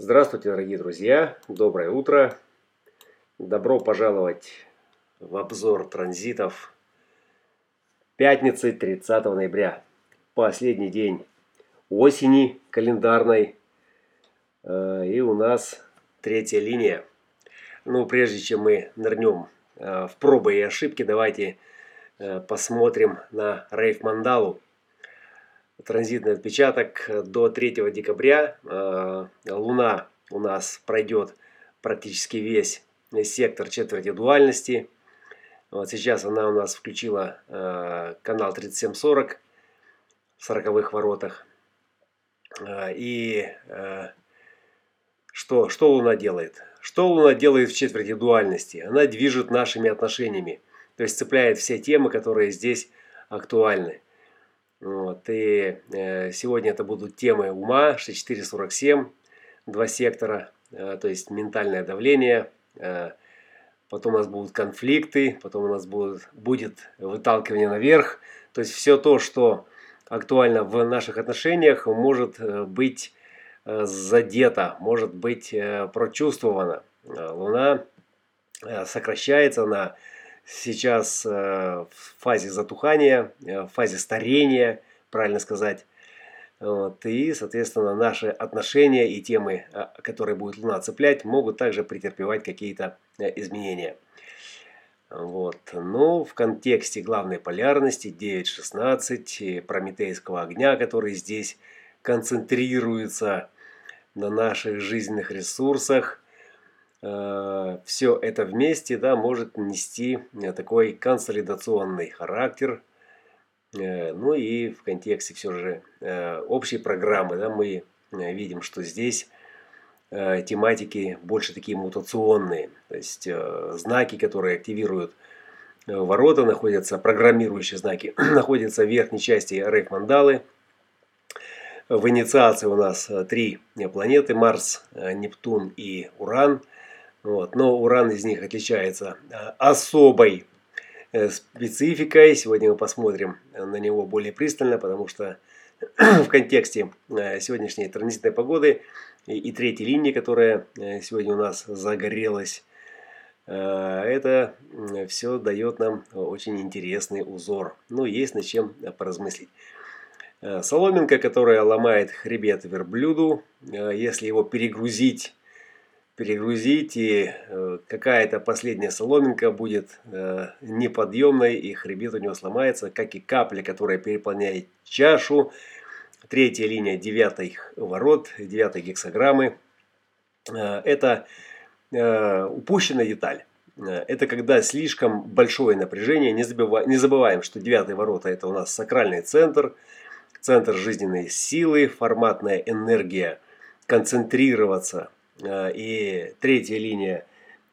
Здравствуйте, дорогие друзья! Доброе утро! Добро пожаловать в обзор транзитов пятницы 30 ноября. Последний день осени календарной. Э, и у нас третья линия. Ну, прежде чем мы нырнем э, в пробы и ошибки, давайте э, посмотрим на Рейф Мандалу транзитный отпечаток до 3 декабря. Э, Луна у нас пройдет практически весь сектор четверти дуальности. Вот сейчас она у нас включила э, канал 3740 в 40 воротах. Э, и что, что Луна делает? Что Луна делает в четверти дуальности? Она движет нашими отношениями. То есть цепляет все темы, которые здесь актуальны. Вот, и э, сегодня это будут темы ума 6447, два сектора, э, то есть ментальное давление, э, потом у нас будут конфликты, потом у нас будут, будет выталкивание наверх, то есть все то, что актуально в наших отношениях, может э, быть э, задето, может быть э, прочувствовано. Луна сокращается на сейчас э, в фазе затухания, э, в фазе старения, правильно сказать. Вот, и, соответственно, наши отношения и темы, э, которые будет Луна цеплять, могут также претерпевать какие-то изменения. Вот. Но в контексте главной полярности 9.16, прометейского огня, который здесь концентрируется на наших жизненных ресурсах – Э, все это вместе да, может нести э, такой консолидационный характер. Э, ну и в контексте все же общей программы да, мы видим, что здесь тематики больше такие мутационные. То есть знаки, которые активируют ворота, находятся, программирующие знаки, находятся в верхней части рейк-мандалы. В инициации у нас три планеты, Марс, Нептун и Уран – вот. Но уран из них отличается э, особой э, спецификой. Сегодня мы посмотрим на него более пристально, потому что в контексте э, сегодняшней транзитной погоды и третьей линии, которая сегодня у нас загорелась, это все дает нам очень интересный узор. Ну, есть над чем поразмыслить. Соломинка, которая ломает хребет верблюду, если его перегрузить перегрузить, и э, какая-то последняя соломинка будет э, неподъемной, и хребет у него сломается, как и капля, которая переполняет чашу. Третья линия девятых ворот, девятой гексограммы. Э, это упущенная деталь. Это когда слишком большое напряжение. Не забываем, что девятые ворота это у нас сакральный центр, центр жизненной силы, форматная энергия концентрироваться и третья линия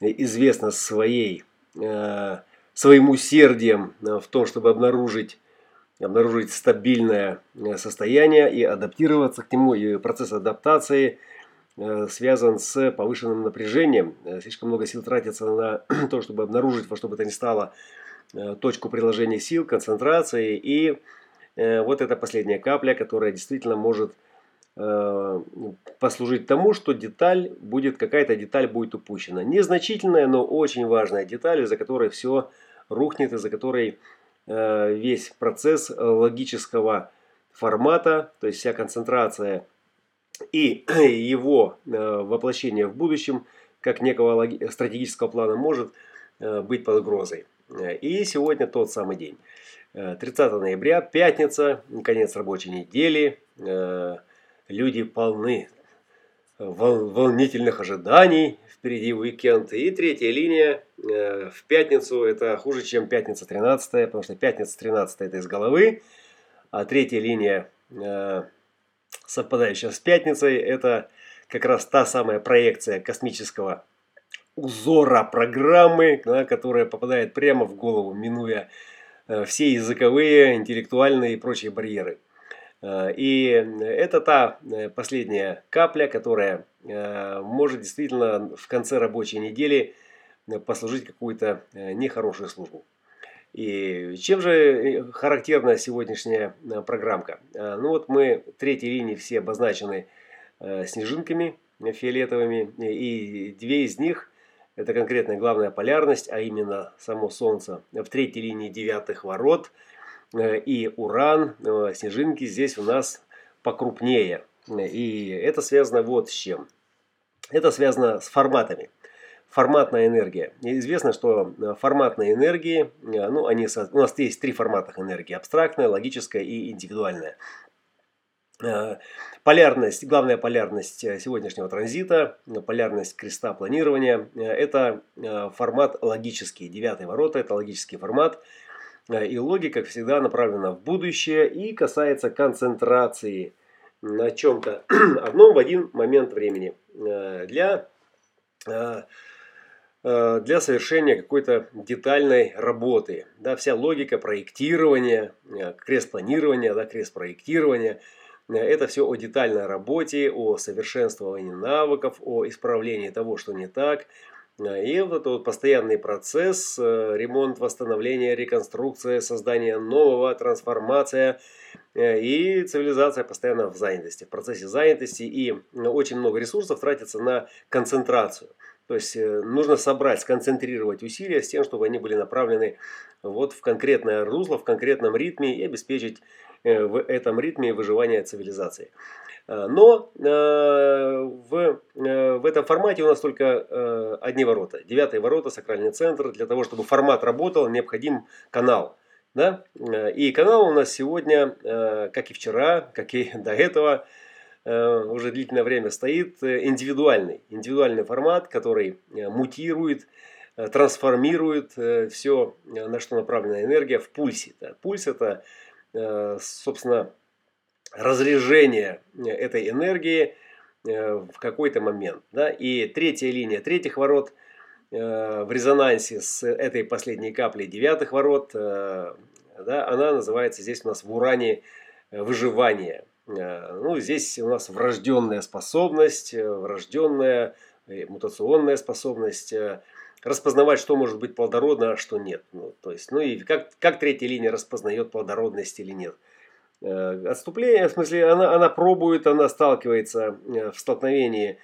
известна своей, э, своим усердием э, в том, чтобы обнаружить, обнаружить стабильное состояние и адаптироваться к нему. И процесс адаптации связан с повышенным напряжением. Слишком много сил тратится на то, чтобы обнаружить во что бы то ни стало точку приложения сил, концентрации. И вот эта последняя капля, которая действительно может Э, послужить тому, что деталь будет, какая-то деталь будет упущена. Незначительная, но очень важная деталь, из-за которой все рухнет, из-за которой э, весь процесс логического формата, то есть вся концентрация и его э, воплощение в будущем, как некого стратегического плана, может быть под угрозой. И сегодня тот самый день. 30 ноября, пятница, конец рабочей недели люди полны вол волнительных ожиданий, впереди уикенд. И третья линия э, в пятницу, это хуже, чем пятница 13, потому что пятница 13 это из головы, а третья линия, э, совпадающая с пятницей, это как раз та самая проекция космического узора программы, да, которая попадает прямо в голову, минуя э, все языковые, интеллектуальные и прочие барьеры. Э, и это та э, последняя капля, которая э, может действительно в конце рабочей недели послужить какую-то нехорошую службу. И чем же характерна сегодняшняя программка? Ну вот мы третьей линии все обозначены снежинками. фиолетовыми, и две из них – это конкретная главная полярность, а именно само Солнце в третьей линии девятых ворот и Уран, снежинки здесь у нас покрупнее. И это связано вот с чем. Это связано с форматами форматная энергия. Известно, что э, форматные энергии, э, ну, они, у нас есть три формата энергии. Абстрактная, логическая и индивидуальная. Э, полярность, главная полярность сегодняшнего транзита, полярность креста планирования, это формат логический. Девятые ворота – это логический формат. И логика, всегда, направлена в будущее и касается концентрации на чем-то одном в один момент времени. Для Э, для совершения какой-то детальной работы. Да, вся логика проектирования, э, крест-планирования, да, крест-проектирования э, – это все о детальной работе, о совершенствовании навыков, о исправлении того, что не так. И вот этот постоянный процесс, ремонт, восстановление, реконструкция, создание нового, трансформация и цивилизация постоянно в занятости, в процессе занятости. И очень много ресурсов тратится на концентрацию – то есть э, нужно собрать, сконцентрировать усилия с тем, чтобы они были направлены вот в конкретное русло, в конкретном ритме и обеспечить э, в этом ритме выживание цивилизации. Э, но в, в этом формате у нас только одни ворота. Девятые ворота, сакральный центр. Для того, чтобы формат работал, необходим канал. Да? И канал у нас сегодня, как и вчера, как и до этого, Э, уже длительное время стоит э, индивидуальный. Индивидуальный формат, который э, мутирует, трансформирует все, на что направлена энергия, в пульсе. Пульс это, собственно, разрежение этой энергии в какой-то момент. Да? И третья линия третьих ворот в резонансе с этой последней каплей девятых ворот, да, она называется здесь у нас в уране выживание. Э, ну, здесь у нас врожденная способность, э, врожденная э, мутационная способность распознавать, что может быть плодородно, а что нет. Ну, то есть, ну и как, как третья линия распознает плодородность или нет. Отступление, в смысле, она, она пробует, она сталкивается в столкновении,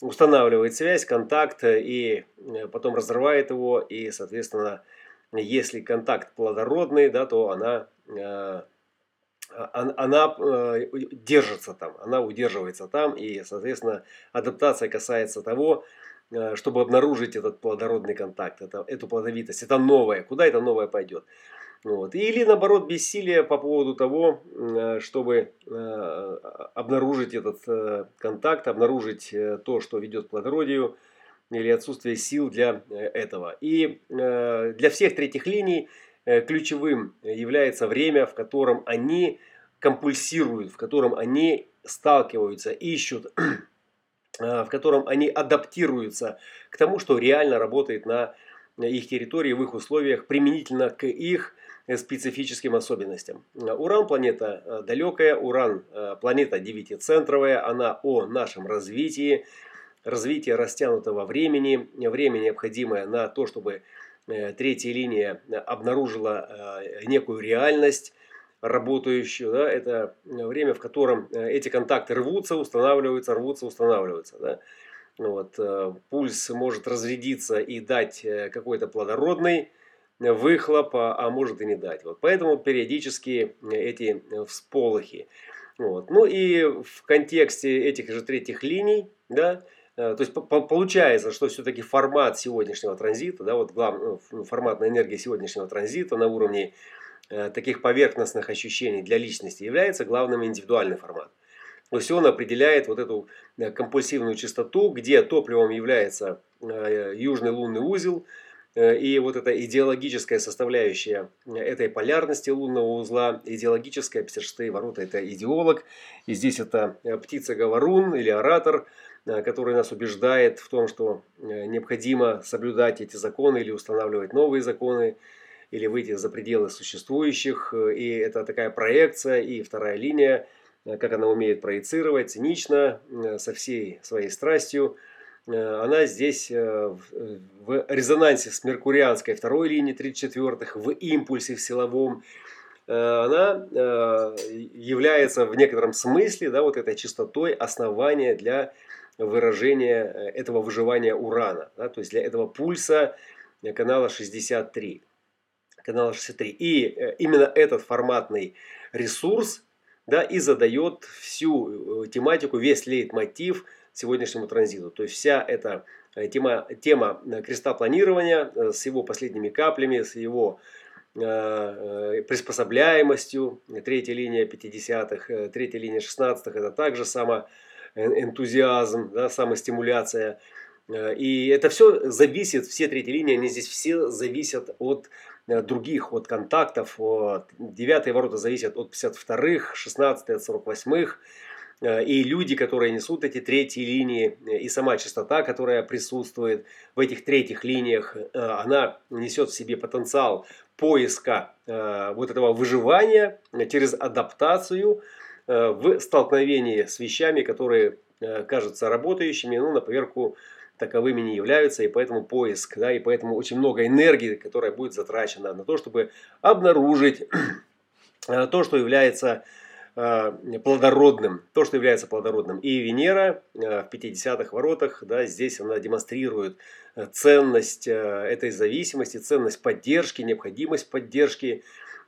устанавливает связь, контакт и потом разрывает его. И, соответственно, если контакт плодородный, да, то она а, она э, держится там, она удерживается там, и, соответственно, адаптация касается того, э, чтобы обнаружить этот плодородный контакт, это, эту плодовитость, это новое, куда это новое пойдет. Вот. Или наоборот бессилие по поводу того, э, чтобы обнаружить этот контакт, обнаружить то, что ведет к плодородию, или отсутствие сил для этого. И для всех третьих линий Э, ключевым является время, в котором они компульсируют, в котором они сталкиваются, ищут, э, в котором они адаптируются к тому, что реально работает на их территории, в их условиях, применительно к их специфическим особенностям. Уран планета далекая, Уран планета девятицентровая, она о нашем развитии, развитие растянутого времени, время необходимое на то, чтобы Э, третья линия обнаружила э, некую реальность работающую. Да, это время, в котором э, эти контакты рвутся, устанавливаются, рвутся, устанавливаются. Да. Вот, пульс может разрядиться и дать какой-то плодородный выхлоп, а, а может и не дать. Вот, поэтому периодически эти всполохи. Вот. Ну и в контексте этих же третьих линий, да, Э, то есть получается, что все-таки формат сегодняшнего транзита, да, вот главный ну, форматная энергия сегодняшнего транзита на уровне э, таких поверхностных ощущений для личности является главным индивидуальный формат. То есть он определяет вот эту э, компульсивную частоту, где топливом является южный лунный узел, и вот эта идеологическая составляющая этой полярности лунного узла, идеологическая 56 ворота это идеолог, и здесь это птица-говорун или оратор – Э, который нас убеждает в том, что э, необходимо соблюдать эти законы или устанавливать новые законы, или выйти за пределы существующих. Э, и это такая проекция. И вторая линия, как она умеет проецировать, цинично, со всей своей страстью. Она здесь в резонансе с меркурианской второй линией 34-х, в импульсе в силовом, она является в некотором смысле, да, вот этой частотой основания для выражения этого выживания урана, да, то есть для этого пульса канала 63. Канала 63. И именно этот форматный ресурс да, и задает всю тематику, весь лейтмотив сегодняшнему транзиту. То есть вся эта Э, тема, тема э, креста планирования э, с его последними каплями, с его приспособляемостью, третья линия 50-х, третья линия 16-х, это также самоэнтузиазм, да, самостимуляция. И это все зависит, все третьи линии, они здесь все зависят от других, от контактов. Девятые ворота зависят от 52-х, 16 от 48-х. Э, и люди, которые несут эти третьи линии, э, и сама частота, которая присутствует в этих третьих линиях, э, она несет в себе потенциал поиска вот этого выживания через адаптацию в столкновении с вещами, которые кажутся работающими, но на поверку таковыми не являются, и поэтому поиск, да, и поэтому очень много энергии, которая будет затрачена на то, чтобы обнаружить то, что является Э, плодородным, то, что является плодородным. И Венера э, в 50-х воротах, да, здесь она демонстрирует э, ценность этой зависимости, ценность поддержки, необходимость поддержки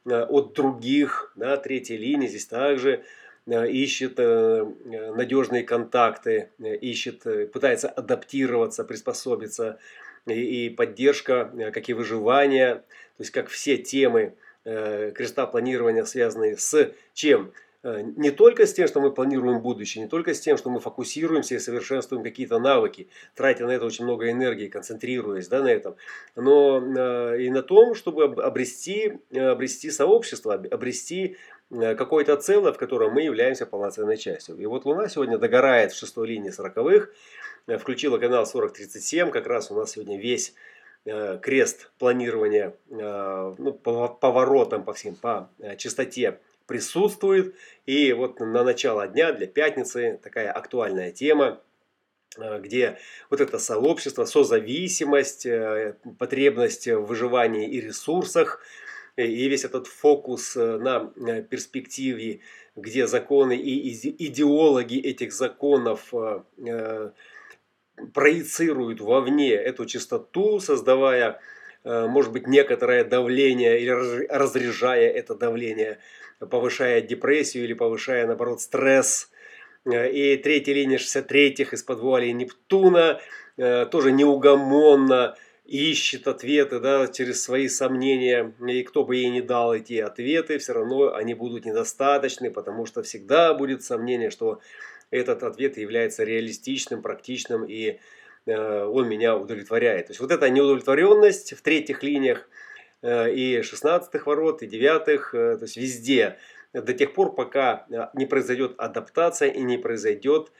от других. Да, третья линия здесь также ищет надежные контакты, ищет, пытается адаптироваться, приспособиться. И, поддержка, как и выживание, то есть как все темы креста планирования, связанные с чем? Э, не только с тем, что мы планируем будущее, не только с тем, что мы фокусируемся и совершенствуем какие-то навыки, тратя на это очень много энергии, концентрируясь да, на этом, но э, и на том, чтобы обрести, э, обрести сообщество, обрести какое-то целое, в котором мы являемся полноценной частью. И вот Луна сегодня догорает в шестой линии сороковых, включила канал 4037, как раз у нас сегодня весь крест планирования ну, по поворотам по всем, по частоте присутствует. И вот на начало дня для пятницы такая актуальная тема, э, где вот это сообщество, созависимость, э, потребность в выживании и ресурсах, и весь этот фокус э, на перспективе, где законы и идеологи этих законов проецируют вовне эту чистоту, создавая, может быть, некоторое давление или разряжая это давление – повышая депрессию или повышая, наоборот, стресс. Э, и третья линия 63-х из-под вуали Нептуна э, тоже неугомонно ищет ответы да, через свои сомнения. И кто бы ей не дал эти ответы, все равно они будут недостаточны, потому что всегда будет сомнение, что этот ответ является реалистичным, практичным и э, он меня удовлетворяет. То есть вот эта неудовлетворенность в третьих линиях – Э, и 16 ворот, и 9, э, то есть везде, до тех пор, пока э, не произойдет адаптация и не произойдет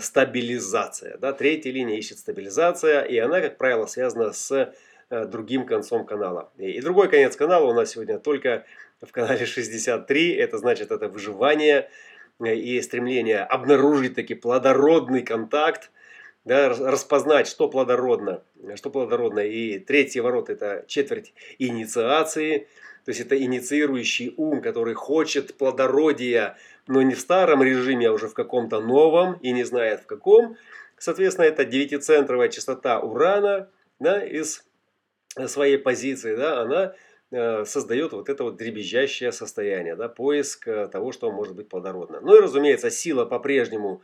стабилизация. Да? Третья линия ищет стабилизация, и она, как правило, связана с другим концом канала. И другой конец канала у нас сегодня только в канале 63, это значит это выживание и стремление обнаружить таки плодородный контакт, да, распознать, что плодородно, что плодородно. И третий ворот – это четверть инициации, то есть это инициирующий ум, который хочет плодородия, но не в старом режиме, а уже в каком-то новом и не знает в каком. Соответственно, это девятицентровая частота урана да, из своей позиции, да, она э, создает вот это вот дребезжащее состояние, да, поиск э, того, что может быть плодородно. Ну и, разумеется, сила по-прежнему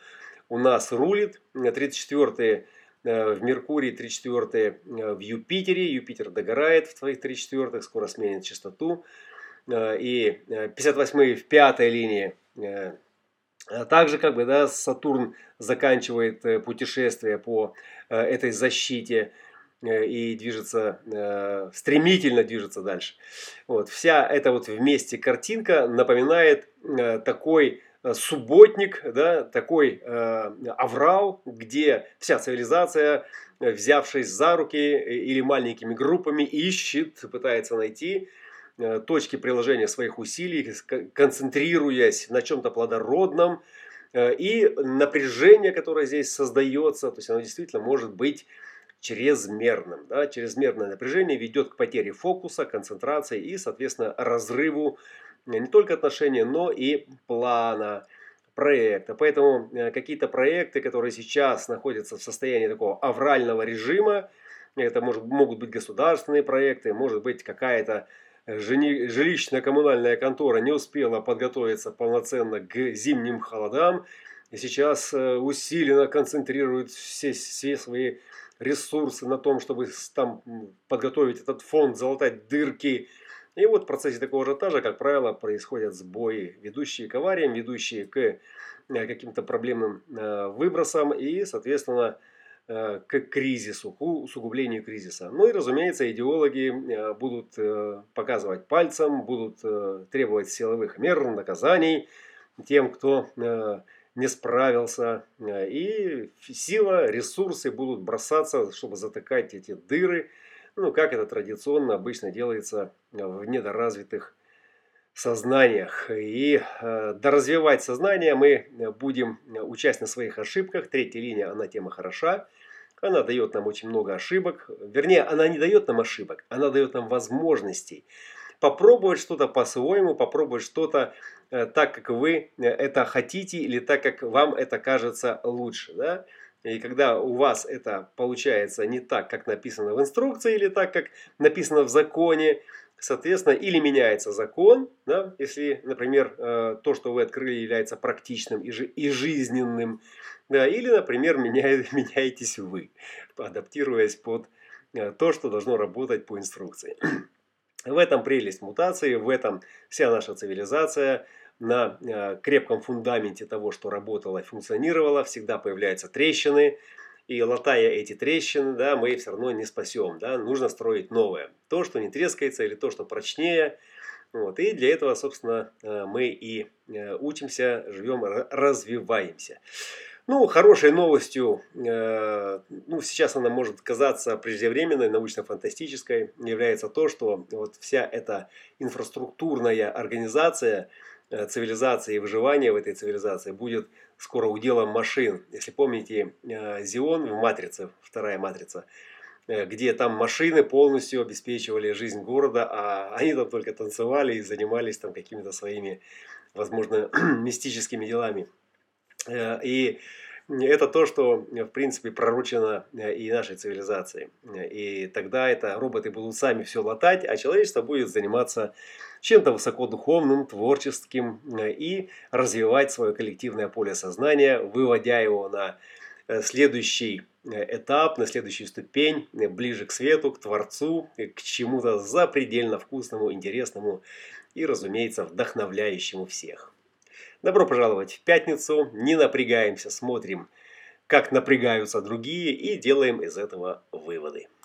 у нас рулит. 34 э, в Меркурии, 34 э, в Юпитере. Юпитер догорает в твоих 34 скоро сменит частоту. Э, и 58 в пятой линии. Также как бы да, Сатурн заканчивает путешествие по этой защите и движется, стремительно движется дальше. Вот. Вся эта вот вместе картинка напоминает такой Э, субботник, да, такой э, аврал, где вся цивилизация, э, взявшись за руки э, или маленькими группами, ищет, пытается найти э, точки приложения своих усилий, концентрируясь на чем-то плодородном. Э, и напряжение, которое здесь создается, то есть оно действительно может быть чрезмерным. Да? Чрезмерное напряжение ведет к потере фокуса, концентрации и, соответственно, разрыву не только отношения, но и плана проекта. Поэтому какие-то проекты, которые сейчас находятся в состоянии такого аврального режима, это может, могут быть государственные проекты, может быть какая-то жилищно-коммунальная контора не успела подготовиться полноценно к зимним холодам, и сейчас э, усиленно концентрирует все, все свои ресурсы на том, чтобы там подготовить этот фонд, залатать дырки. И вот в процессе такого ажиотажа, как правило, происходят сбои, ведущие к авариям, ведущие к э, каким-то проблемным э, выбросам и, соответственно, Э, к кризису, к усугублению кризиса. Ну и, разумеется, идеологи будут показывать пальцем, будут требовать силовых мер, наказаний тем, кто не справился. И сила, ресурсы будут бросаться, чтобы затыкать эти дыры, ну, как это традиционно обычно делается в недоразвитых сознаниях. И э, доразвивать сознание мы будем, участь на своих ошибках. Третья линия, она тема хороша. Она дает нам очень много ошибок. Вернее, она не дает нам ошибок, она дает нам возможностей. Попробовать что-то по-своему, попробовать что-то э, так, как вы э, это хотите или так, как вам это кажется лучше. Да? И когда у вас это получается не так, как написано в инструкции, или так, как написано в законе, соответственно, или меняется закон, да, если, например, э, то, что вы открыли, является практичным и жизненным, да, или, например, меняет, меняетесь вы, адаптируясь под э, то, что должно работать по инструкции. В этом прелесть мутации, в этом вся наша цивилизация. На э, крепком фундаменте того, что работало и функционировало, всегда появляются трещины. И латая эти трещины, да, мы все равно не спасем. Да, нужно строить новое. То, что не трескается, или то, что прочнее. Вот. И для этого, собственно, э, мы и учимся, живем, развиваемся. Ну, хорошей новостью, э, ну, сейчас она может казаться преждевременной, научно-фантастической, является то, что вот вся эта инфраструктурная организация цивилизации и выживания в этой цивилизации будет скоро уделом машин. Если помните, э, Зион в «Матрице», вторая «Матрица», э, где там машины полностью обеспечивали жизнь города, а они там только танцевали и занимались там какими-то своими, возможно, мистическими делами. Э, и это то, что, в принципе, пророчено э, и нашей цивилизации. И тогда это роботы будут сами все латать, а человечество будет заниматься чем-то высокодуховным, творческим э, и развивать свое коллективное поле сознания, выводя его на следующий этап, на следующую ступень, ближе к свету, к Творцу, к чему-то запредельно вкусному, интересному и, разумеется, вдохновляющему всех. Добро пожаловать в пятницу. Не напрягаемся, смотрим, как напрягаются другие и делаем из этого выводы.